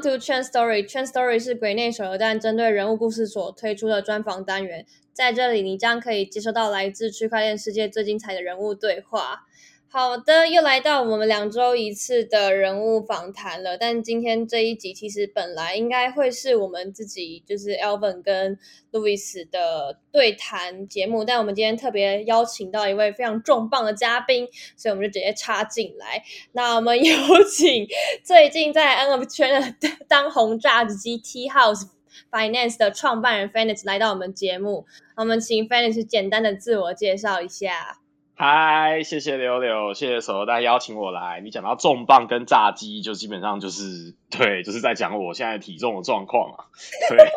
To Chain Story. Chain Story 是鬼内手游弹针对人物故事所推出的专访单元，在这里你将可以接收到来自区块链世界最精彩的人物对话。好的，又来到我们两周一次的人物访谈了。但今天这一集其实本来应该会是我们自己就是 Elvin 跟 Louis 的对谈节目，但我们今天特别邀请到一位非常重磅的嘉宾，所以我们就直接插进来。那我们 有请最近在 NFT 圈的当红炸子鸡 T House Finance 的创办人 Fenix 来到我们节目。我们请 Fenix 简单的自我介绍一下。嗨，谢谢柳柳，谢谢手榴弹邀请我来。你讲到重磅跟炸鸡，就基本上就是对，就是在讲我现在体重的状况啊。对，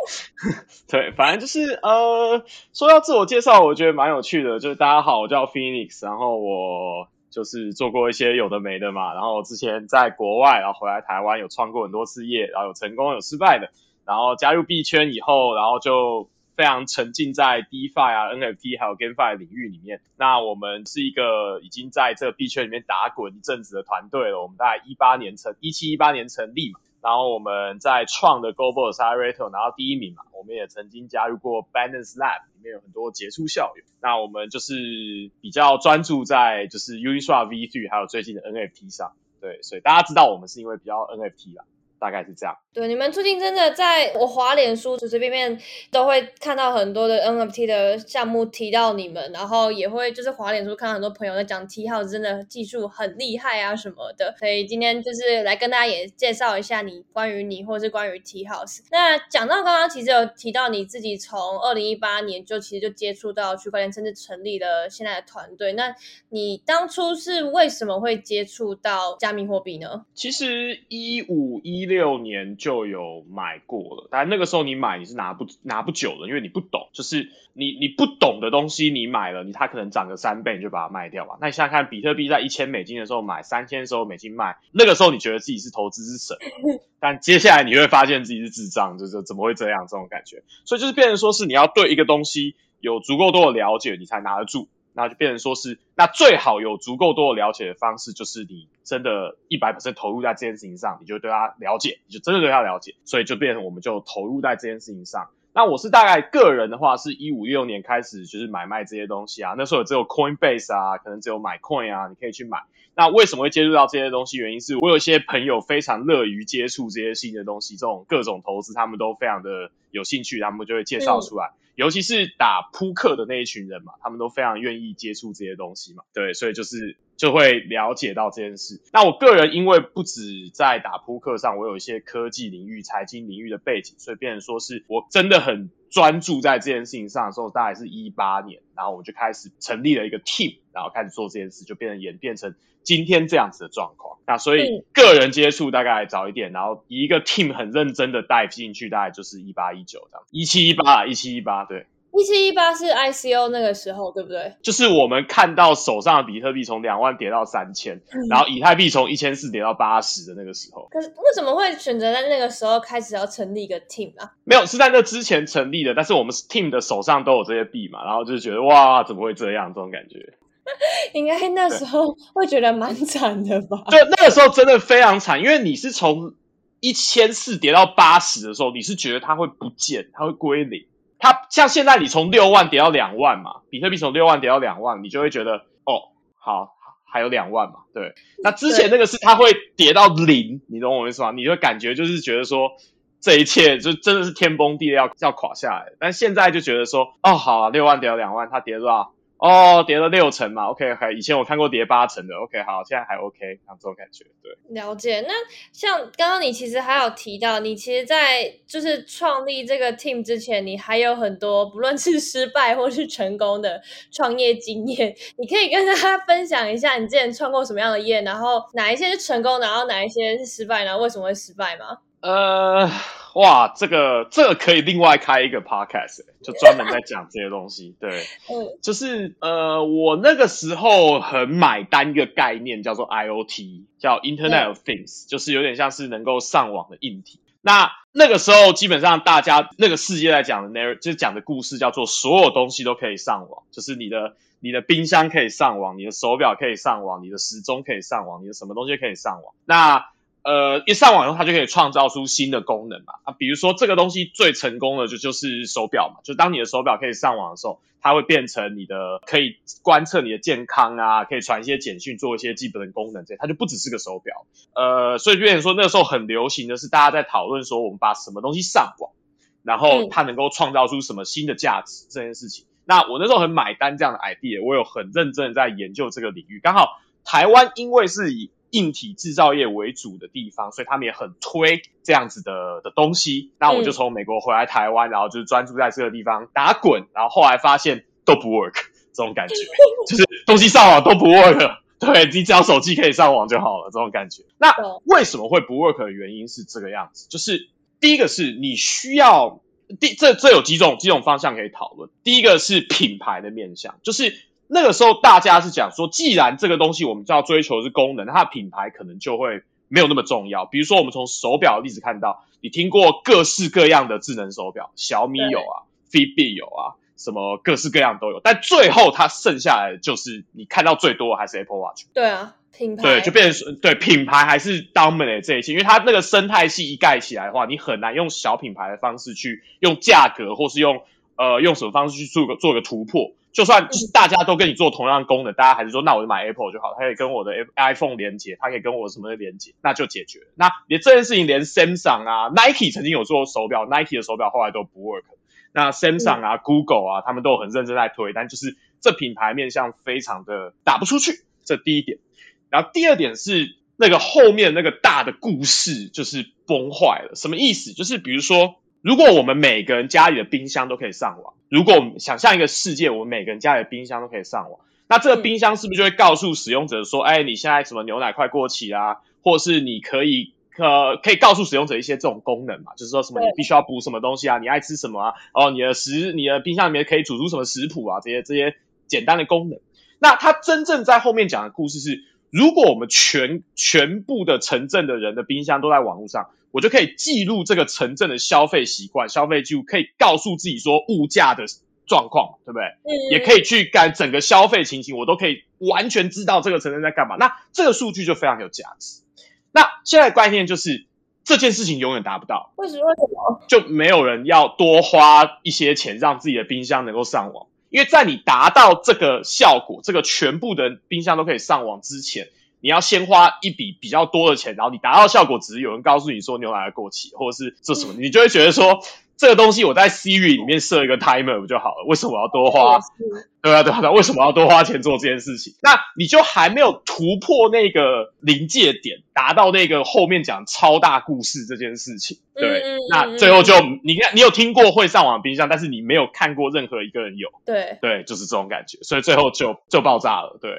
对，反正就是呃，说到自我介绍，我觉得蛮有趣的。就是大家好，我叫 Phoenix，然后我就是做过一些有的没的嘛。然后之前在国外，然后回来台湾有创过很多次业，然后有成功有失败的。然后加入币圈以后，然后就。非常沉浸在 DeFi 啊、NFT 还有 GameFi 领域里面。那我们是一个已经在这个币圈里面打滚一阵子的团队了。我们大概一八年成，一七一八年成立嘛。然后我们在创的 Global Accelerator 拿到第一名嘛。我们也曾经加入过 Balance Lab，里面有很多杰出校友。那我们就是比较专注在就是 Uniswap V3 还有最近的 NFT 上。对，所以大家知道我们是因为比较 NFT 啦。大概是这样。对，你们最近真的在我滑脸书随随便便都会看到很多的 NFT 的项目提到你们，然后也会就是滑脸书看到很多朋友在讲 T 号真的技术很厉害啊什么的。所以今天就是来跟大家也介绍一下你关于你或是关于 T House。那讲到刚刚其实有提到你自己从二零一八年就其实就接触到区块链，甚至成立了现在的团队。那你当初是为什么会接触到加密货币呢？其实一五一。六年就有买过了，但那个时候你买你是拿不拿不久的，因为你不懂，就是你你不懂的东西你买了，你它可能涨个三倍你就把它卖掉吧。那你想想看，比特币在一千美金的时候买，三千的时候美金卖，那个时候你觉得自己是投资之神，但接下来你会发现自己是智障，就是怎么会这样这种感觉。所以就是变成说是你要对一个东西有足够多的了解，你才拿得住。那就变成说是，那最好有足够多的了解的方式，就是你真的一百 percent 投入在这件事情上，你就对他了解，你就真的对他了解，所以就变成我们就投入在这件事情上。那我是大概个人的话，是一五一六年开始就是买卖这些东西啊，那时候只有 Coinbase 啊，可能只有买 Coin 啊，你可以去买。那为什么会接触到这些东西？原因是我有一些朋友非常乐于接触这些新的东西，这种各种投资，他们都非常的有兴趣，他们就会介绍出来。尤其是打扑克的那一群人嘛，他们都非常愿意接触这些东西嘛，对，所以就是就会了解到这件事。那我个人因为不止在打扑克上，我有一些科技领域、财经领域的背景，所以变成说是我真的很专注在这件事情上的时候，大概是一八年，然后我就开始成立了一个 team，然后开始做这件事，就变成演变成今天这样子的状况。那所以个人接触大概早一点，然后一个 team 很认真的带进去，大概就是一八一九这样，一七一八，一七一八，对，一七一八是 ICO 那个时候，对不对？就是我们看到手上的比特币从两万跌到三千，然后以太币从一千四跌到八十的那个时候。可是为什么会选择在那个时候开始要成立一个 team 啊？没有，是在那之前成立的，但是我们 team 的手上都有这些币嘛，然后就是觉得哇，怎么会这样？这种感觉。应该那时候会觉得蛮惨的吧？对，那个时候真的非常惨，因为你是从一千四跌到八十的时候，你是觉得它会不见，它会归零。它像现在你从六万跌到两万嘛，比特币从六万跌到两万，你就会觉得哦，好，还有两万嘛。对，那之前那个是它会跌到零，你懂我意思吗？你就感觉就是觉得说这一切就真的是天崩地裂要要垮下来，但现在就觉得说哦，好，六万跌到两万，它跌多少？哦，跌了六成嘛，OK，还以前我看过跌八成的，OK，好，现在还 OK，像这种感觉，对，了解。那像刚刚你其实还有提到，你其实，在就是创立这个 team 之前，你还有很多不论是失败或是成功的创业经验，你可以跟大家分享一下你之前创过什么样的业，然后哪一些是成功，然后哪一些是失败，然后为什么会失败吗？呃。哇，这个这个可以另外开一个 podcast，就专门在讲这些东西。对，嗯，就是呃，我那个时候很买单一个概念，叫做 IOT，叫 Internet of Things，就是有点像是能够上网的硬体。那那个时候基本上大家那个世界在讲的 narrative，就是讲的故事叫做所有东西都可以上网，就是你的你的冰箱可以上网，你的手表可以上网，你的时钟可以上网，你的什么东西可以上网。那呃，一上网以后，它就可以创造出新的功能嘛。啊，比如说这个东西最成功的就就是手表嘛，就当你的手表可以上网的时候，它会变成你的可以观测你的健康啊，可以传一些简讯，做一些基本的功能这它就不只是个手表。呃，所以变成说那个时候很流行的是大家在讨论说，我们把什么东西上网，然后它能够创造出什么新的价值这件事情。那我那时候很买单这样的 idea，我有很认真的在研究这个领域。刚好台湾因为是以硬体制造业为主的地方，所以他们也很推这样子的的东西。那我就从美国回来台湾，然后就是专注在这个地方打滚。然后后来发现都不 work，这种感觉 就是东西上网都不 work。对你只要手机可以上网就好了，这种感觉。那为什么会不 work 的原因是这个样子，就是第一个是你需要第这这有几种几种方向可以讨论。第一个是品牌的面向，就是。那个时候大家是讲说，既然这个东西我们就要追求是功能，它的品牌可能就会没有那么重要。比如说，我们从手表的例子看到，你听过各式各样的智能手表，小米有啊，Fitbit 有啊，什么各式各样都有。但最后它剩下来的就是你看到最多还是 Apple Watch。对啊，品牌对就变成对品牌还是 dominate 这一些，因为它那个生态系一盖起来的话，你很难用小品牌的方式去用价格或是用呃用什么方式去做个做个突破。就算大家都跟你做同样的功能，大家还是说，那我就买 Apple 就好，它可以跟我的 iPhone 连接，它可以跟我什么的连接，那就解决。那连这件事情，连 Samsung 啊、Nike 曾经有做手表，Nike 的手表后来都不 work。那 Samsung 啊、Google 啊，他们都很认真在推，但就是这品牌面向非常的打不出去，这第一点。然后第二点是那个后面那个大的故事就是崩坏了，什么意思？就是比如说。如果我们每个人家里的冰箱都可以上网，如果我们想象一个世界，我们每个人家里的冰箱都可以上网，那这个冰箱是不是就会告诉使用者说，哎，你现在什么牛奶快过期啦，或是你可以呃可以告诉使用者一些这种功能嘛？就是说什么你必须要补什么东西啊，你爱吃什么啊？哦，你的食你的冰箱里面可以煮出什么食谱啊？这些这些简单的功能。那它真正在后面讲的故事是，如果我们全全部的城镇的人的冰箱都在网络上。我就可以记录这个城镇的消费习惯、消费记录，可以告诉自己说物价的状况，对不对？嗯。也可以去干整个消费情形，我都可以完全知道这个城镇在干嘛。那这个数据就非常有价值。那现在的观念就是这件事情永远达不到。为什么？为什么？就没有人要多花一些钱让自己的冰箱能够上网？因为在你达到这个效果，这个全部的冰箱都可以上网之前。你要先花一笔比较多的钱，然后你达到效果，只是有人告诉你说牛奶过期，或者是这什么，你就会觉得说这个东西我在 Siri 里面设一个 timer 不就好了？为什么要多花？对啊，对啊，为什么要多花钱做这件事情？那你就还没有突破那个临界点，达到那个后面讲超大故事这件事情。对，那最后就你看，你有听过会上网冰箱，但是你没有看过任何一个人有。对，对，就是这种感觉，所以最后就就爆炸了。对。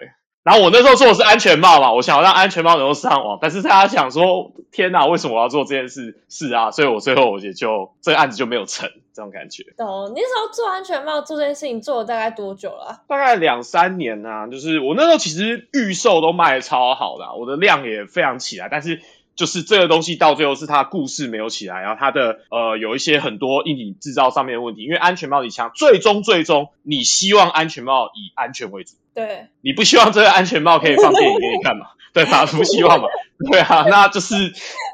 然后我那时候做的是安全帽嘛，我想要让安全帽能够上网，但是大家想说，天哪，为什么我要做这件事？是啊，所以我最后我也就这个案子就没有成，这种感觉。懂？你那时候做安全帽做这件事情做了大概多久了？大概两三年啊，就是我那时候其实预售都卖的超好的，我的量也非常起来，但是。就是这个东西到最后是它故事没有起来，然后它的呃有一些很多硬体制造上面的问题，因为安全帽底枪最终最终你希望安全帽以安全为主，对，你不希望这个安全帽可以放电影给你看嘛？对吧？不希望嘛？对啊，那就是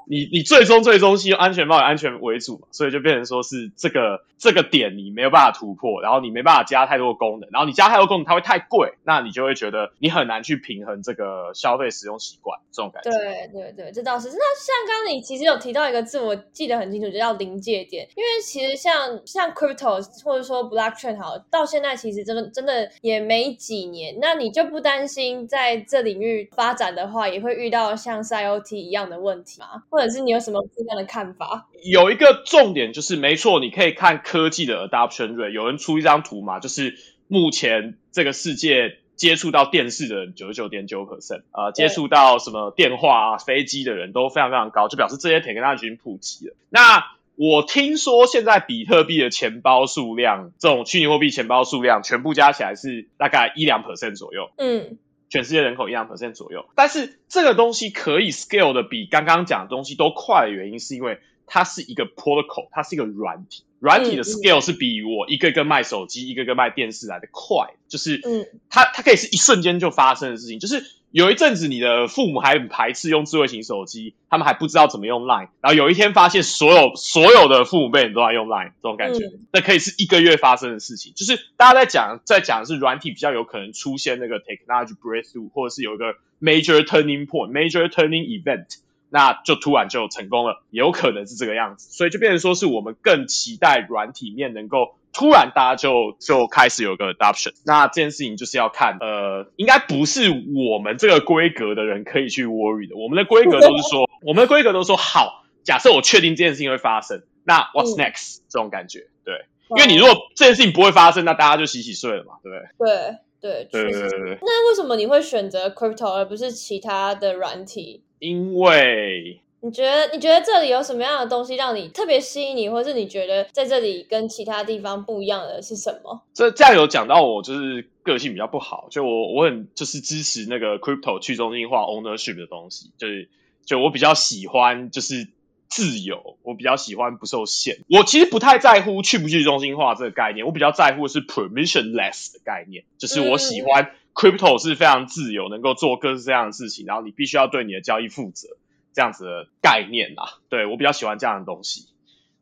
你你最终最终希望安全帽以安全为主嘛，所以就变成说是这个这个点你没有办法突破，然后你没办法加太多功能，然后你加太多功能它会太贵，那你就会觉得你很难去平衡这个消费使用习惯这种感觉。对对对，这倒是。那像刚刚你其实有提到一个字，我记得很清楚，就叫临界点。因为其实像像 crypto 或者说 blockchain 好，到现在其实真的真的也没几年，那你就不担心在这领域发展的话，也会遇到像 IOT 一样的问题吗？或者是你有什么不一样的看法？有一个重点就是，没错，你可以看科技的 adoption rate。有人出一张图嘛，就是目前这个世界接触到电视的人九十九点九 percent，呃，接触到什么电话啊、飞机的人都非常非常高，就表示这些 technology 已经普及了。那我听说现在比特币的钱包数量，这种虚拟货币钱包数量，全部加起来是大概一两 percent 左右。嗯。全世界人口一两 percent 左右，但是这个东西可以 scale 的比刚刚讲的东西都快的原因，是因为它是一个 protocol，它是一个软体，软体的 scale 是比我一个个卖手机、一个个卖电视来的快，就是，嗯，它它可以是一瞬间就发生的事情，就是有一阵子你的父母还很排斥用智慧型手机，他们还不知道怎么用 Line，然后有一天发现所有所有的父母辈人都在用 Line，这种感觉，那可以是一个月发生的事情。就是大家在讲在讲的是软体比较有可能出现那个 technology breakthrough，或者是有一个 major turning point，major turning event，那就突然就成功了，有可能是这个样子，所以就变成说是我们更期待软体面能够。突然，大家就就开始有个 adoption。那这件事情就是要看，呃，应该不是我们这个规格的人可以去 worry 的。我们的规格都是说，我们的规格都说好。假设我确定这件事情会发生，那 what's next 这种感觉，对。因为你如果这件事情不会发生，那大家就洗洗睡了嘛，对不对？对对对对对对。那为什么你会选择 crypto 而不是其他的软体？因为。你觉得你觉得这里有什么样的东西让你特别吸引你，或是你觉得在这里跟其他地方不一样的是什么？这这样有讲到我就是个性比较不好，就我我很就是支持那个 crypto 去中心化 ownership 的东西，就是就我比较喜欢就是自由，我比较喜欢不受限。我其实不太在乎去不去中心化这个概念，我比较在乎的是 permissionless 的概念，就是我喜欢 crypto 是非常自由，能够做各式各样的事情，然后你必须要对你的交易负责。这样子的概念啦，对我比较喜欢这样的东西，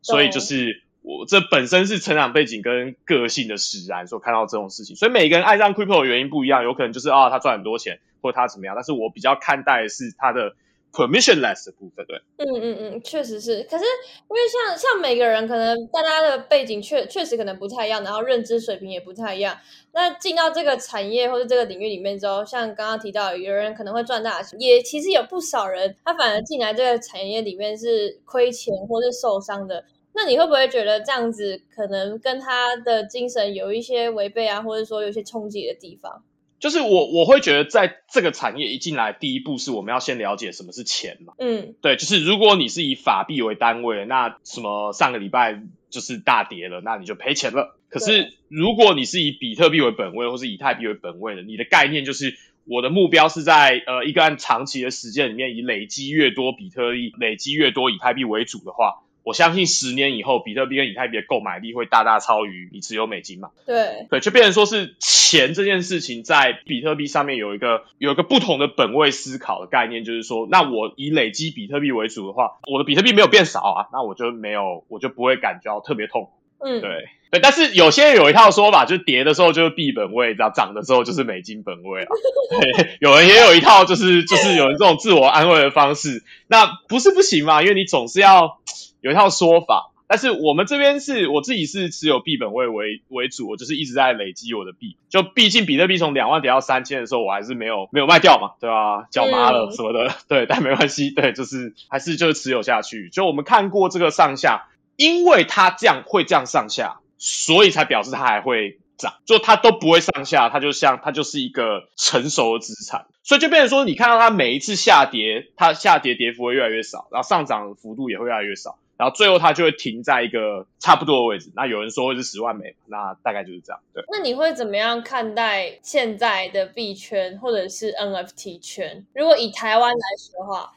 所以就是我这本身是成长背景跟个性的使然，所以看到这种事情，所以每个人爱上 crypto 的原因不一样，有可能就是啊他赚很多钱，或者他怎么样，但是我比较看待的是他的。Permissionless 的部分，对，嗯嗯嗯，确实是。可是因为像像每个人可能大家的背景确确实可能不太一样，然后认知水平也不太一样。那进到这个产业或者这个领域里面之后，像刚刚提到有人可能会赚大钱，也其实有不少人他反而进来这个产业里面是亏钱或是受伤的。那你会不会觉得这样子可能跟他的精神有一些违背啊，或者说有些冲击的地方？就是我我会觉得，在这个产业一进来，第一步是我们要先了解什么是钱嘛。嗯，对，就是如果你是以法币为单位，那什么上个礼拜就是大跌了，那你就赔钱了。可是如果你是以比特币为本位，或是以太币为本位的，你的概念就是我的目标是在呃一个按长期的时间里面，以累积越多比特币、累积越多以太币为主的话。我相信十年以后，比特币跟以太币的购买力会大大超于你持有美金嘛？对，对，就变成说是钱这件事情在比特币上面有一个有一个不同的本位思考的概念，就是说，那我以累积比特币为主的话，我的比特币没有变少啊，那我就没有，我就不会感觉到特别痛。嗯，对，对，但是有些人有一套说法，就是跌的时候就是币本位，然后涨的时候就是美金本位啊。对，有人也有一套，就是就是有人这种自我安慰的方式，那不是不行嘛？因为你总是要。有一套说法，但是我们这边是我自己是持有币本位为为主，我就是一直在累积我的币。就毕竟比特币从两万跌到三千的时候，我还是没有没有卖掉嘛，对吧？脚麻了什么的，对，但没关系，对，就是还是就是持有下去。就我们看过这个上下，因为它这样会这样上下，所以才表示它还会涨。就它都不会上下，它就像它就是一个成熟的资产，所以就变成说，你看到它每一次下跌，它下跌跌幅会越来越少，然后上涨幅度也会越来越少。然后最后它就会停在一个差不多的位置。那有人说会是十万美，那大概就是这样。对。那你会怎么样看待现在的币圈或者是 NFT 圈？如果以台湾来说的话，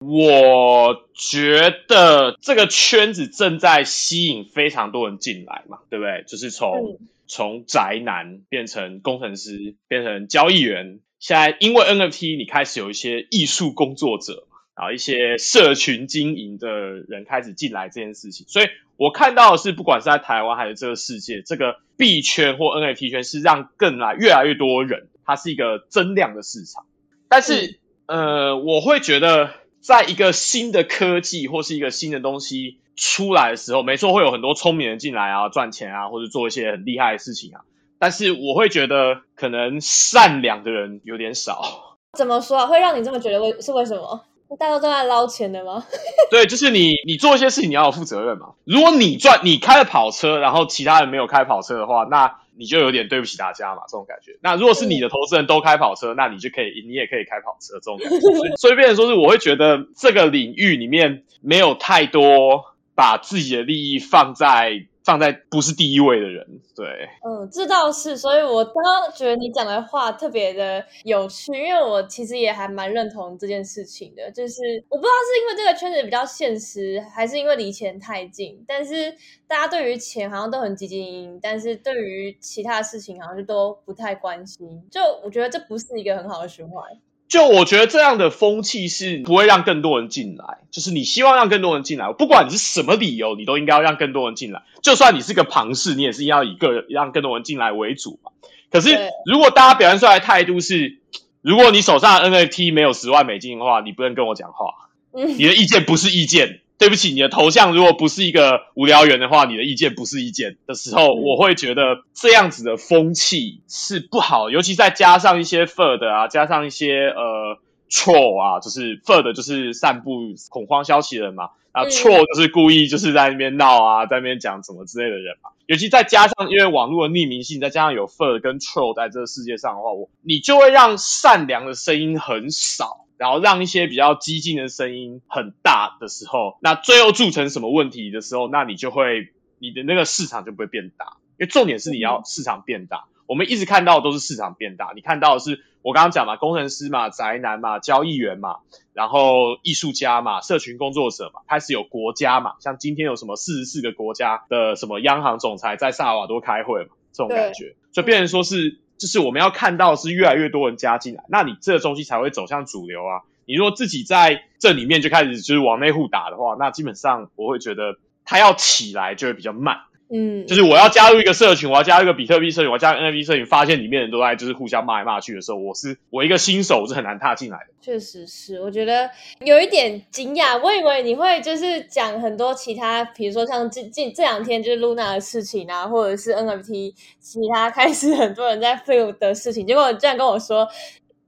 我觉得这个圈子正在吸引非常多人进来嘛，对不对？就是从从宅男变成工程师，变成交易员。现在因为 NFT，你开始有一些艺术工作者。啊，一些社群经营的人开始进来这件事情，所以我看到的是，不管是在台湾还是这个世界，这个币圈或 NFT 圈是让更来越来越多人，它是一个增量的市场。但是，呃，我会觉得，在一个新的科技或是一个新的东西出来的时候，没错，会有很多聪明人进来啊，赚钱啊，或者做一些很厉害的事情啊。但是，我会觉得可能善良的人有点少。怎么说啊？会让你这么觉得？为是为什么？大家都在捞钱的吗？对，就是你，你做一些事情你要有负责任嘛。如果你赚，你开了跑车，然后其他人没有开跑车的话，那你就有点对不起大家嘛，这种感觉。那如果是你的投资人都开跑车，那你就可以，你也可以开跑车，这种感觉。所以 变成说是，我会觉得这个领域里面没有太多把自己的利益放在。放在不是第一位的人，对，嗯，这倒是，所以我刚刚觉得你讲的话特别的有趣，因为我其实也还蛮认同这件事情的，就是我不知道是因为这个圈子比较现实，还是因为离钱太近，但是大家对于钱好像都很积极，但是对于其他事情好像就都不太关心，就我觉得这不是一个很好的循环。就我觉得这样的风气是不会让更多人进来，就是你希望让更多人进来，不管你是什么理由，你都应该要让更多人进来。就算你是个旁氏，你也是要以个人让更多人进来为主嘛。可是如果大家表现出来的态度是，如果你手上的 NFT 没有十万美金的话，你不能跟我讲话，你的意见不是意见。对不起，你的头像如果不是一个无聊猿的话，你的意见不是意见的时候，我会觉得这样子的风气是不好，尤其再加上一些 fur 啊，加上一些呃 troll 啊，就是 fur 就是散布恐慌消息的人嘛，然后 troll 就是故意就是在那边闹啊，在那边讲什么之类的人嘛，尤其再加上因为网络的匿名性，再加上有 fur 跟 troll 在这个世界上的话，我你就会让善良的声音很少。然后让一些比较激进的声音很大的时候，那最后铸成什么问题的时候，那你就会你的那个市场就不会变大，因为重点是你要市场变大。我们一直看到的都是市场变大，你看到的是我刚刚讲嘛，工程师嘛，宅男嘛，交易员嘛，然后艺术家嘛，社群工作者嘛，开始有国家嘛，像今天有什么四十四个国家的什么央行总裁在萨尔瓦多开会嘛，这种感觉，就变成说是。就是我们要看到是越来越多人加进来，那你这个东西才会走向主流啊。你如果自己在这里面就开始就是往内户打的话，那基本上我会觉得它要起来就会比较慢。嗯，就是我要加入一个社群，我要加入一个比特币社群，我要加入 NFT 社群，发现里面人都在就是互相骂来骂去的时候，我是我一个新手是很难踏进来的。确实是，我觉得有一点惊讶，我以为你会就是讲很多其他，比如说像近近这两天就是 Luna 的事情啊，或者是 NFT 其他开始很多人在 feel 的事情，结果你居然跟我说。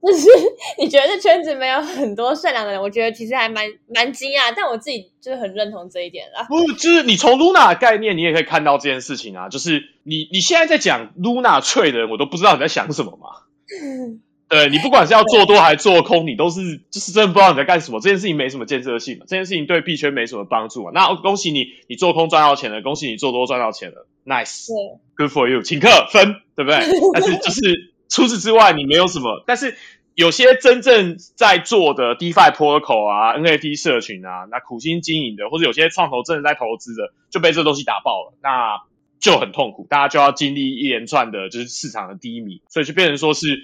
就是 你觉得这圈子没有很多善良的人，我觉得其实还蛮蛮惊讶，但我自己就是很认同这一点啦。不，就是你从 Luna 的概念，你也可以看到这件事情啊。就是你你现在在讲 Luna 脆的人，我都不知道你在想什么嘛。对你不管是要做多还是做空，你都是就是真的不知道你在干什么。这件事情没什么建设性嘛，这件事情对币圈没什么帮助嘛。那恭喜你，你做空赚到钱了，恭喜你做多赚到钱了，Nice，Good for you，请客分，对不对？但是就是除此之外，你没有什么，但是。有些真正在做的 DeFi Protocol 啊，NFT 社群啊，那苦心经营的，或者有些创投真的在投资的，就被这东西打爆了，那就很痛苦，大家就要经历一连串的，就是市场的低迷，所以就变成说是，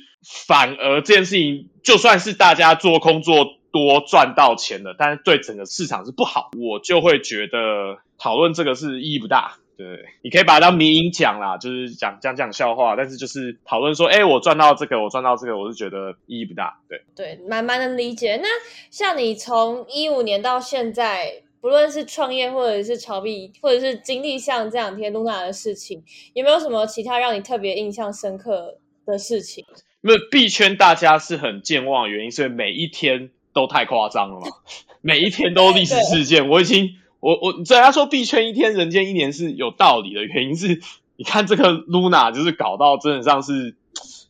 反而这件事情，就算是大家做空做多赚到钱了，但是对整个市场是不好，我就会觉得讨论这个是意义不大。对，你可以把它当迷音讲啦，就是讲讲讲笑话，但是就是讨论说，哎，我赚到这个，我赚到这个，我是觉得意义不大。对，对，蛮蛮能理解。那像你从一五年到现在，不论是创业或者是炒币，或者是经历像这两天露娜的事情，有没有什么其他让你特别印象深刻的事情？因为币圈大家是很健忘的，原因是每一天都太夸张了嘛，每一天都历史事件，我已经。我我虽然说币圈一天人间一年是有道理的原因是，你看这个 Luna 就是搞到真的像是，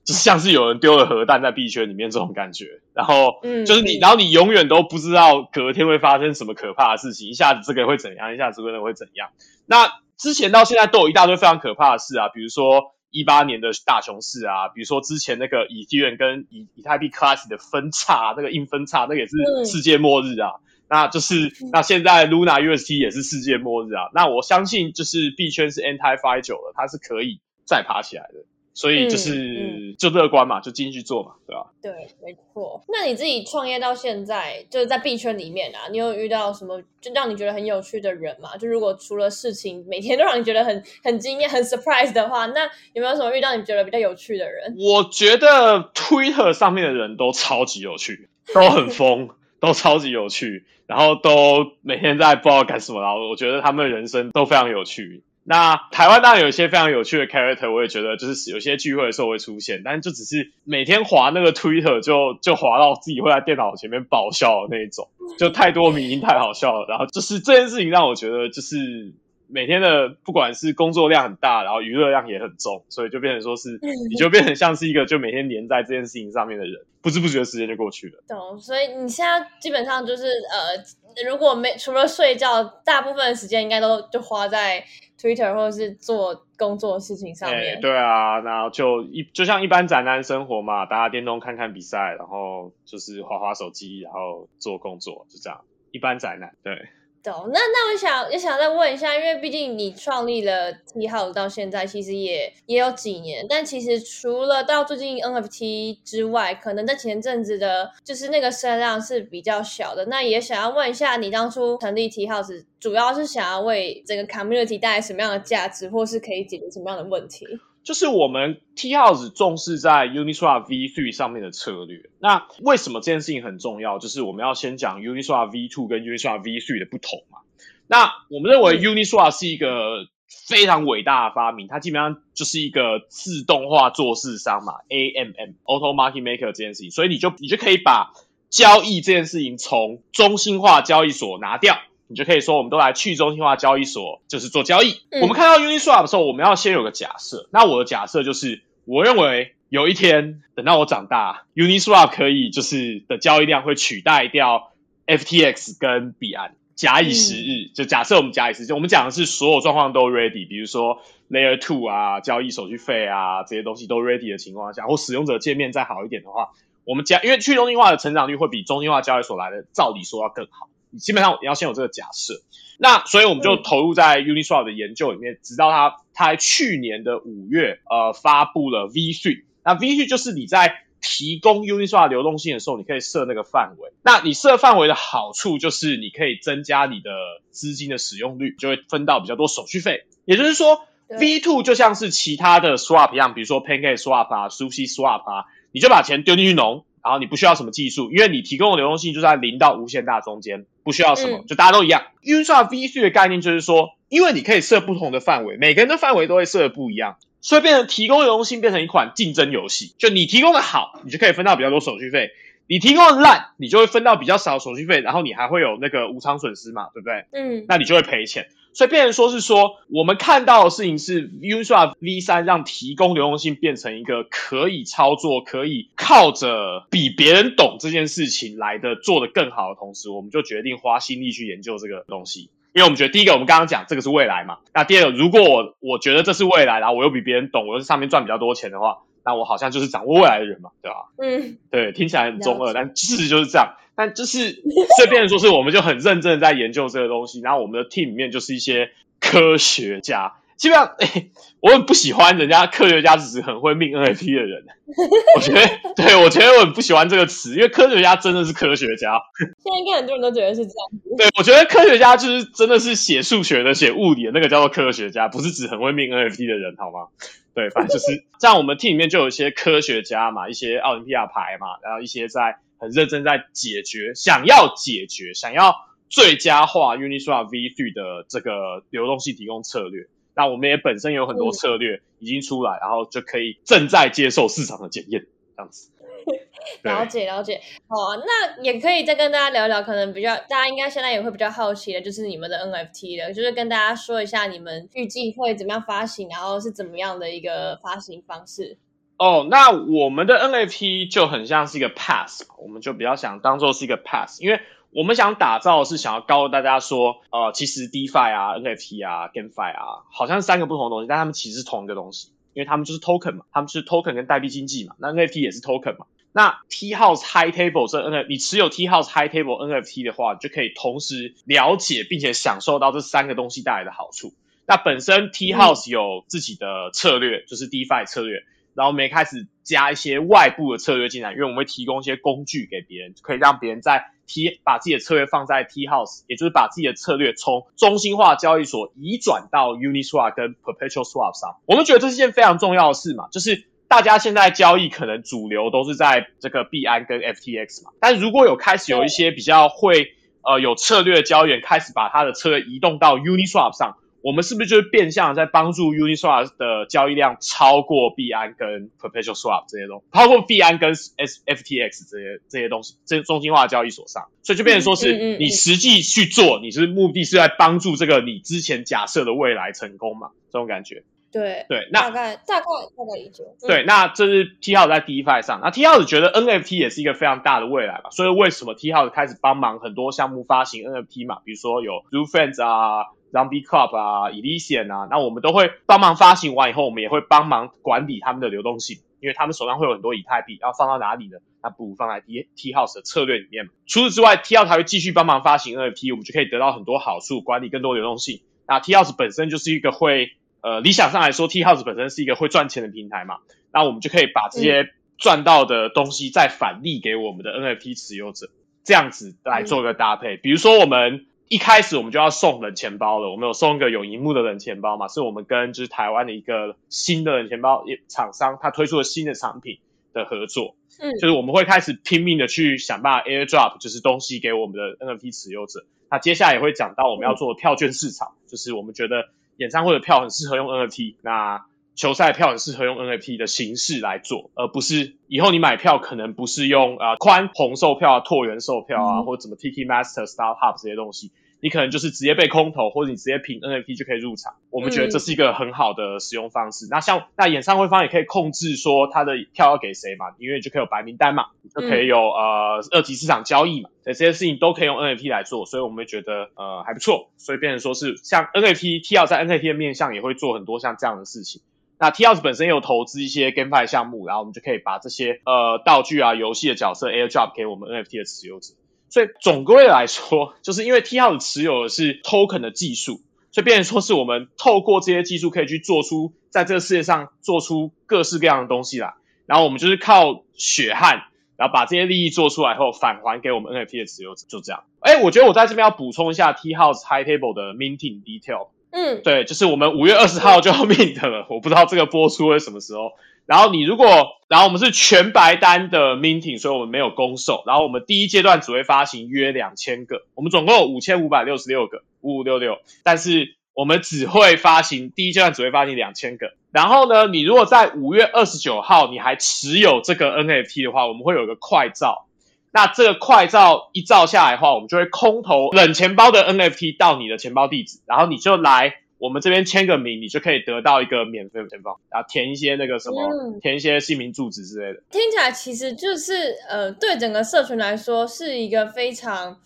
就像是有人丢了核弹在币圈里面这种感觉，然后就是你，然后你永远都不知道隔天会发生什么可怕的事情，一下子这个会怎样，一下子那个会怎样。那之前到现在都有一大堆非常可怕的事啊，比如说一八年的大熊市啊，比如说之前那个以太链跟以以太币 Class 的分叉，那个硬分叉，那个也是世界末日啊。那就是那现在 Luna UST 也是世界末日啊！那我相信就是币圈是 anti fi 久了，它是可以再爬起来的，所以就是就乐观嘛，就继续做嘛，对吧？对，没错。那你自己创业到现在，就是在币圈里面啊，你有遇到什么就让你觉得很有趣的人吗？就如果除了事情每天都让你觉得很很惊艳、很 surprise 的话，那有没有什么遇到你觉得比较有趣的人？我觉得 Twitter 上面的人都超级有趣，都很疯。都超级有趣，然后都每天在不知道干什么，然后我觉得他们的人生都非常有趣。那台湾当然有一些非常有趣的 character，我也觉得就是有些聚会的时候会出现，但就只是每天滑那个 Twitter 就就滑到自己会在电脑前面爆笑的那一种，就太多明星太好笑了。然后就是这件事情让我觉得就是。每天的不管是工作量很大，然后娱乐量也很重，所以就变成说是，你就变成像是一个就每天黏在这件事情上面的人，不知不觉时间就过去了。懂，所以你现在基本上就是呃，如果没除了睡觉，大部分的时间应该都就花在 Twitter 或者是做工作的事情上面。对啊，然后就一就像一般宅男生活嘛，打打电动、看看比赛，然后就是滑滑手机，然后做工作，就这样。一般宅男，对。懂。那那我想也想再问一下，因为毕竟你创立了 T House 到现在，其实也也有几年。但其实除了到最近 NFT 之外，可能在前阵子的，就是那个声量是比较小的。那也想要问一下，你当初成立 T House，主要是想要为整个 community 带来什么样的价值，或是可以解决什么样的问题？就是我们 T House 重视在 Uniswap V3 上面的策略。那为什么这件事情很重要？就是我们要先讲 Uniswap V2 跟 Uniswap V3 的不同嘛。那我们认为 Uniswap 是一个非常伟大的发明，它基本上就是一个自动化做市商嘛，AMM Auto Market Maker 这件事情，所以你就你就可以把交易这件事情从中心化交易所拿掉。你就可以说，我们都来去中心化交易所，就是做交易。我们看到 Uniswap 的时候，我们要先有个假设。那我的假设就是，我认为有一天，等到我长大，Uniswap 可以就是的交易量会取代掉 FTX 跟币安。假以时日，就假设我们假以时日，我们讲的是所有状况都 ready，比如说 Layer Two 啊，交易手续费啊这些东西都 ready 的情况下，或使用者界面再好一点的话，我们讲，因为去中心化的成长率会比中心化交易所来的，照理说要更好。你基本上你要先有这个假设，那所以我们就投入在 Uniswap 的研究里面，直到它它去年的五月，呃，发布了 V3。那 V3 就是你在提供 Uniswap 流动性的时候，你可以设那个范围。那你设范围的好处就是你可以增加你的资金的使用率，就会分到比较多手续费。也就是说，V2 就像是其他的 Swap 一样，比如说 Pancake Swap 啊、Sushi Swap 啊，你就把钱丢进去农。然后你不需要什么技术，因为你提供的流动性就在零到无限大中间，不需要什么，就大家都一样。运算 VC 的概念就是说，因为你可以设不同的范围，每个人的范围都会设的不一样，所以变成提供流动性变成一款竞争游戏。就你提供的好，你就可以分到比较多手续费；你提供的烂，你就会分到比较少手续费，然后你还会有那个无偿损失嘛，对不对？嗯，那你就会赔钱。所以，变成说是说，我们看到的事情是，Uniswap V3 让提供流动性变成一个可以操作、可以靠着比别人懂这件事情来的做得更好的同时，我们就决定花心力去研究这个东西。因为我们觉得，第一个，我们刚刚讲这个是未来嘛。那第二个，如果我我觉得这是未来，然后我又比别人懂，我又上面赚比较多钱的话，那我好像就是掌握未来的人嘛，对吧？嗯，对，听起来很中二，但事实就是这样。但就是，所以变说是，我们就很认真的在研究这个东西，然后我们的 team 里面就是一些科学家，基本上，哎，我很不喜欢人家科学家只是很会命 NFT 的人，我觉得，对我觉得我很不喜欢这个词，因为科学家真的是科学家。现在应该很多人都觉得是这样子。对，我觉得科学家就是真的是写数学的、写物理的那个叫做科学家，不是指很会命 NFT 的人，好吗？对，反正就是这样。我们 team 里面就有一些科学家嘛，一些奥林匹亚牌嘛，然后一些在。很认真在解决，想要解决，想要最佳化 Uniswap V3 的这个流动性提供策略。那我们也本身有很多策略已经出来，然后就可以正在接受市场的检验，这样子。了解了解，好，那也可以再跟大家聊聊，可能比较大家应该现在也会比较好奇的，就是你们的 NFT 的，就是跟大家说一下你们预计会怎么样发行，然后是怎么样的一个发行方式。哦，那我们的 NFT 就很像是一个 pass，我们就比较想当做是一个 pass，因为我们想打造是想要告诉大家说，呃，其实 DeFi 啊、NFT 啊、GameFi 啊，好像是三个不同的东西，但他们其实是同一个东西，因为他们就是 token 嘛，他们是 token 跟代币经济嘛，那 NFT 也是 token 嘛。那 T House High Table 这 N，你持有 T House High Table NFT 的话，就可以同时了解并且享受到这三个东西带来的好处。那本身 T House 有自己的策略，就是 DeFi 策略。然后我们也开始加一些外部的策略进来，因为我们会提供一些工具给别人，可以让别人在 T 把自己的策略放在 T House，也就是把自己的策略从中心化交易所移转到 Uniswap 跟 Perpetual Swap 上。我们觉得这是件非常重要的事嘛，就是大家现在交易可能主流都是在这个币安跟 FTX 嘛，但如果有开始有一些比较会呃有策略的交易员开始把他的策略移动到 Uniswap 上。我们是不是就是变相在帮助 Uniswap 的交易量超过币安跟 Perpetual Swap 这些东西，包括币安跟 S FTX 这些这些东西，这中心化交易所上，所以就变成说是你实际去做，你是目的是在帮助这个你之前假设的未来成功嘛？这种感觉。对对，那大概大概大概理解。对，那这是 T 号在 DeFi 上，那 T 号觉得 NFT 也是一个非常大的未来嘛，所以为什么 T 号开始帮忙很多项目发行 NFT 嘛？比如说有 Zoo Friends 啊。Zombie Club 啊，Elysian 啊，那我们都会帮忙发行完以后，我们也会帮忙管理他们的流动性，因为他们手上会有很多以太币，要放到哪里呢？那不如放在 T T House 的策略里面。除此之外，T House 还会继续帮忙发行 NFT，我们就可以得到很多好处，管理更多流动性。那 T House 本身就是一个会，呃，理想上来说，T House 本身是一个会赚钱的平台嘛，那我们就可以把这些赚到的东西再返利给我们的 NFT 持有者，这样子来做一个搭配。比如说我们。一开始我们就要送冷钱包了，我们有送一个有荧幕的冷钱包嘛，是我们跟就是台湾的一个新的冷钱包厂商，他推出了新的产品的合作，嗯，就是我们会开始拼命的去想办法 airdrop，就是东西给我们的 NFT 持有者。那接下来也会讲到我们要做的票券市场，就是我们觉得演唱会的票很适合用 NFT，那。球赛票很适合用 NFT 的形式来做，而不是以后你买票可能不是用啊宽红售票、拓元售票啊，或者怎么 TT Master、Star Hub 这些东西，你可能就是直接被空投，或者你直接凭 NFT 就可以入场。我们觉得这是一个很好的使用方式。那像那演唱会方也可以控制说他的票要给谁嘛，因为就可以有白名单嘛，就可以有呃二级市场交易嘛，这些事情都可以用 NFT 来做，所以我们觉得呃还不错。所以变成说是像 NFT T 要在 NFT 的面向也会做很多像这样的事情。那 T House 本身有投资一些 GameFi 项目，然后我们就可以把这些呃道具啊、游戏的角色 AirDrop 给我们 NFT 的持有者。所以总归来说，就是因为 T House 持有的是 Token 的技术，所以变成说是我们透过这些技术可以去做出在这个世界上做出各式各样的东西来。然后我们就是靠血汗，然后把这些利益做出来后返还给我们 NFT 的持有者，就这样。哎，我觉得我在这边要补充一下 T House High Table 的 Minting Detail。嗯，对，就是我们五月二十号就要 mint 了，我不知道这个播出会什么时候。然后你如果，然后我们是全白单的 minting，所以我们没有公售。然后我们第一阶段只会发行约两千个，我们总共有五千五百六十六个五五六六，但是我们只会发行第一阶段只会发行两千个。然后呢，你如果在五月二十九号你还持有这个 NFT 的话，我们会有一个快照。那这个快照一照下来的话，我们就会空投冷钱包的 NFT 到你的钱包地址，然后你就来我们这边签个名，你就可以得到一个免费的钱包，然后填一些那个什么，填一些姓名、住址之类的。听起来其实就是呃，对整个社群来说是一个非常。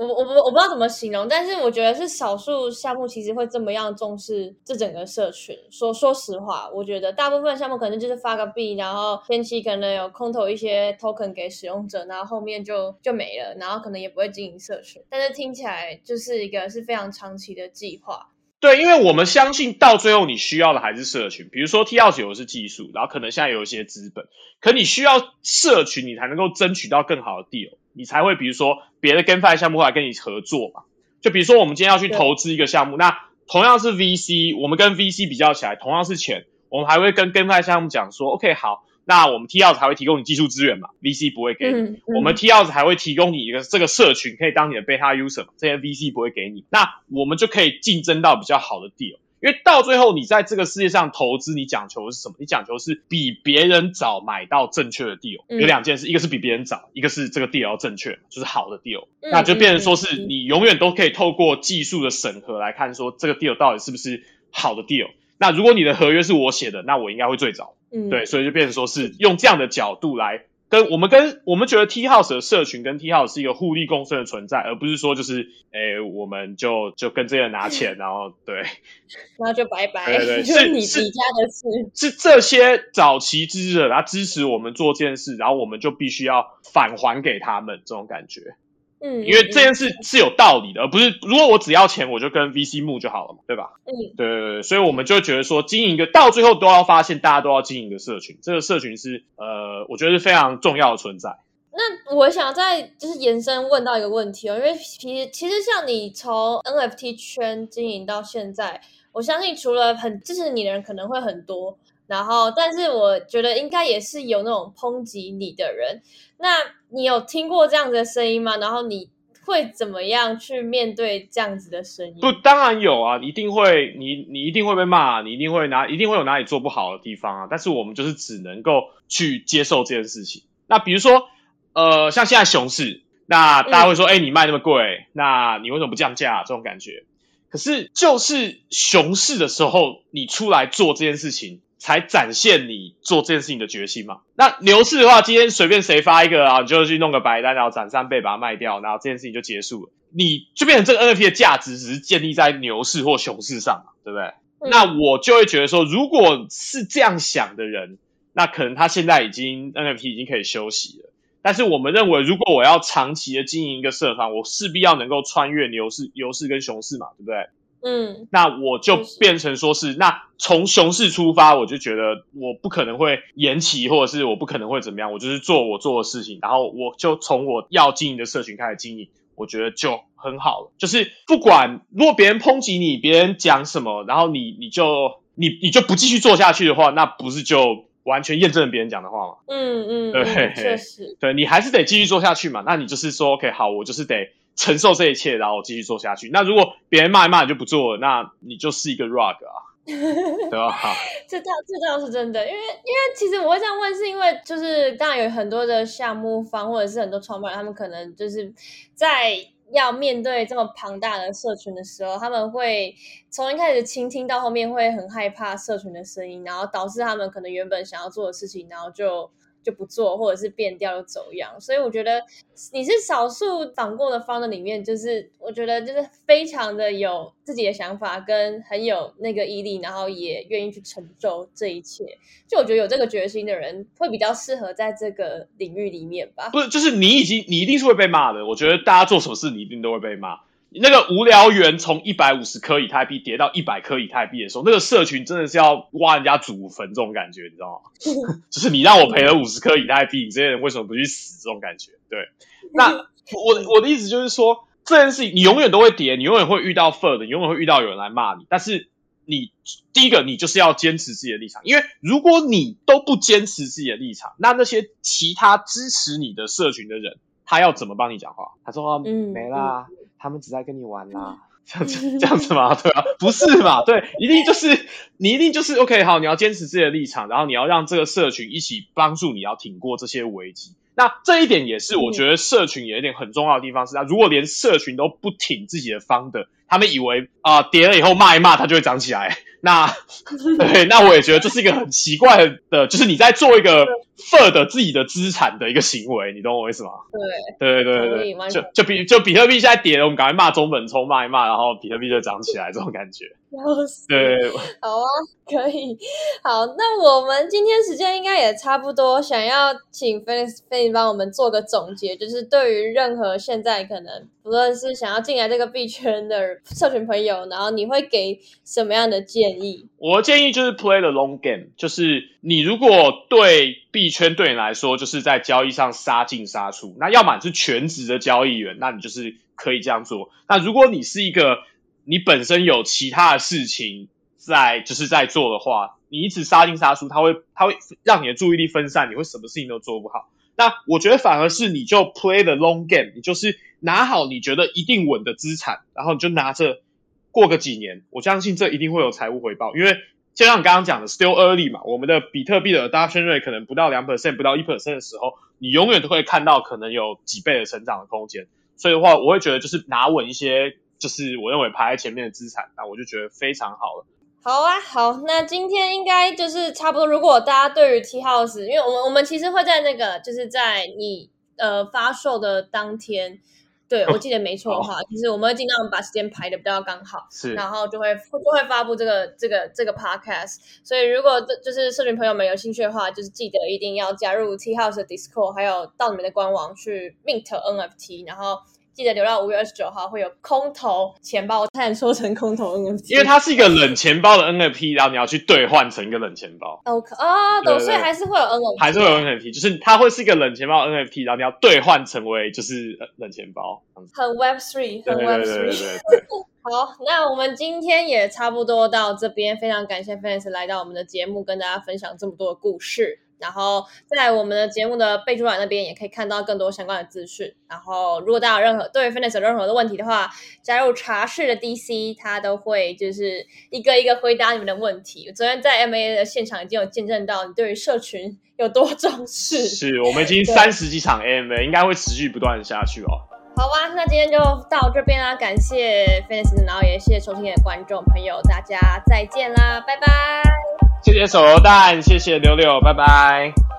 我我不我不知道怎么形容，但是我觉得是少数项目其实会这么样重视这整个社群。说说实话，我觉得大部分项目可能就是发个币，然后前期可能有空投一些 token 给使用者，然后后面就就没了，然后可能也不会经营社群。但是听起来就是一个是非常长期的计划。对，因为我们相信到最后你需要的还是社群。比如说 T 二九是技术，然后可能现在有一些资本，可你需要社群，你才能够争取到更好的 deal。你才会，比如说别的 GameFi 项目来跟你合作嘛？就比如说我们今天要去投资一个项目，那同样是 VC，我们跟 VC 比较起来，同样是钱，我们还会跟 GameFi 项目讲说，OK，好，那我们 T 二还会提供你技术资源嘛？VC 不会给你，我们 T 二还会提供你一个这个社群，可以当你的 Beta User，这些 VC 不会给你，那我们就可以竞争到比较好的 deal。因为到最后，你在这个世界上投资，你讲求的是什么？你讲求是比别人早买到正确的 deal。有两件事，一个是比别人早，一个是这个 deal 要正确，就是好的 deal。那就变成说是你永远都可以透过技术的审核来看，说这个 deal 到底是不是好的 deal。那如果你的合约是我写的，那我应该会最早。嗯，对，所以就变成说是用这样的角度来。跟我们跟我们觉得 T House 的社群跟 T House 是一个互利共生的存在，而不是说就是诶，我们就就跟这些人拿钱，然后对，然后就拜拜，对对，是你家的事，是这些早期支持者他支持我们做这件事，然后我们就必须要返还给他们这种感觉。嗯，因为这件事是有道理的，而不是如果我只要钱，我就跟 VC 募就好了嘛，对吧？嗯，对对对，所以我们就觉得说，经营一个到最后都要发现，大家都要经营一个社群，这个社群是呃，我觉得是非常重要的存在。那我想再就是延伸问到一个问题哦，因为其实其实像你从 NFT 圈经营到现在，我相信除了很支持你的人可能会很多。然后，但是我觉得应该也是有那种抨击你的人。那你有听过这样子的声音吗？然后你会怎么样去面对这样子的声音？不，当然有啊，一定会，你你一定会被骂，你一定会哪一定会有哪里做不好的地方啊。但是我们就是只能够去接受这件事情。那比如说，呃，像现在熊市，那大家会说，哎，你卖那么贵，那你为什么不降价？这种感觉。可是就是熊市的时候，你出来做这件事情。才展现你做这件事情的决心嘛？那牛市的话，今天随便谁发一个啊，你就去弄个白单，然后涨三倍把它卖掉，然后这件事情就结束了。你就变成这个 NFT 的价值只是建立在牛市或熊市上嘛，对不对？那我就会觉得说，如果是这样想的人，那可能他现在已经 NFT 已经可以休息了。但是我们认为，如果我要长期的经营一个社团，我势必要能够穿越牛市、牛市跟熊市嘛，对不对？嗯，那我就变成说是，那从熊市出发，我就觉得我不可能会延期，或者是我不可能会怎么样，我就是做我做的事情，然后我就从我要经营的社群开始经营，我觉得就很好了。就是不管如果别人抨击你，别人讲什么，然后你你就你你就不继续做下去的话，那不是就完全验证了别人讲的话吗？嗯嗯，对嗯确实，对你还是得继续做下去嘛。那你就是说，OK，好，我就是得承受这一切，然后继续做下去。那如果别人骂一骂你就不做了，那你就是一个 rug 啊，对吧？好这倒这倒是真的，因为因为其实我会这样问，是因为就是当然有很多的项目方或者是很多创办人，他们可能就是在要面对这么庞大的社群的时候，他们会从一开始倾听到后面会很害怕社群的声音，然后导致他们可能原本想要做的事情，然后就。就不做，或者是变调又走样，所以我觉得你是少数访过的方的里面，就是我觉得就是非常的有自己的想法，跟很有那个毅力，然后也愿意去承受这一切。就我觉得有这个决心的人，会比较适合在这个领域里面吧。不是，就是你已经你一定是会被骂的。我觉得大家做什么事，你一定都会被骂。那个无聊猿从一百五十颗以太币跌到一百颗以太币的时候，那个社群真的是要挖人家祖坟这种感觉，你知道吗？就是你让我赔了五十颗以太币，你这些人为什么不去死？这种感觉。对，那我我的意思就是说，这件事情你永远都会跌，你永远会遇到 f 的，你永远会遇到有人来骂你。但是你第一个，你就是要坚持自己的立场，因为如果你都不坚持自己的立场，那那些其他支持你的社群的人，他要怎么帮你讲话？他说：“嗯没啦。”他们只在跟你玩啦，这样子这样子吗？对啊，不是嘛？对，一定就是你一定就是 OK，好，你要坚持自己的立场，然后你要让这个社群一起帮助你，要挺过这些危机。那这一点也是我觉得社群有一点很重要的地方是，那如果连社群都不挺自己的方的，他们以为啊跌了以后骂一骂它就会涨起来，那 对，那我也觉得这是一个很奇怪的，就是你在做一个 f u r 的自己的资产的一个行为，你懂我意思吗？对对对对对，就就比就比特币现在跌了，我们赶快骂中本聪骂一骂，然后比特币就涨起来，这种感觉。要死对，好啊，可以。好，那我们今天时间应该也差不多，想要请 Felix 帮我们做个总结，就是对于任何现在可能不论是想要进来这个币圈的社群朋友，然后你会给什么样的建议？我的建议就是 play the long game，就是你如果对币圈对你来说就是在交易上杀进杀出，那要么你是全职的交易员，那你就是可以这样做。那如果你是一个你本身有其他的事情在就是在做的话，你一直杀进杀出，它会它会让你的注意力分散，你会什么事情都做不好。那我觉得反而是你就 play the long game，你就是拿好你觉得一定稳的资产，然后你就拿着过个几年，我相信这一定会有财务回报，因为就像你刚刚讲的，still early 嘛，我们的比特币的 adoption rate 可能不到两 percent，不到一 percent 的时候，你永远都会看到可能有几倍的成长的空间。所以的话，我会觉得就是拿稳一些，就是我认为排在前面的资产，那我就觉得非常好了。好啊，好，那今天应该就是差不多。如果大家对于 T House，因为我们我们其实会在那个就是在你呃发售的当天，对我记得没错的话，就是我们会尽量把时间排的比较刚好，是然后就会就会发布这个这个这个 podcast。所以如果这就是社群朋友们有兴趣的话，就是记得一定要加入 T House 的 Discord，还有到你们的官网去 mint NFT，然后。记得留到五月二十九号会有空投钱包，我差点说成空投 NFT，因为它是一个冷钱包的 NFT，然后你要去兑换成一个冷钱包，OK 哦，懂，所以还是会有 NFT，还是会有 NFT，就是它会是一个冷钱包 NFT，然后你要兑换成为就是呃冷钱包。很 Web Three，很 Web Three。好，那我们今天也差不多到这边，非常感谢 Fans 来到我们的节目，跟大家分享这么多的故事。然后在我们的节目的备注栏那边也可以看到更多相关的资讯。然后如果大家有任何对 Fans 有任何的问题的话，加入茶室的 DC，他都会就是一个一个回答你们的问题。昨天在 MA 的现场已经有见证到你对于社群有多重视。是我们已 经三十几场 AMA，应该会持续不断地下去哦。好吧，那今天就到这边啦，感谢 Fans，然后也谢谢收听的观众朋友，大家再见啦，拜拜。谢谢手榴弹，谢谢柳柳，拜拜。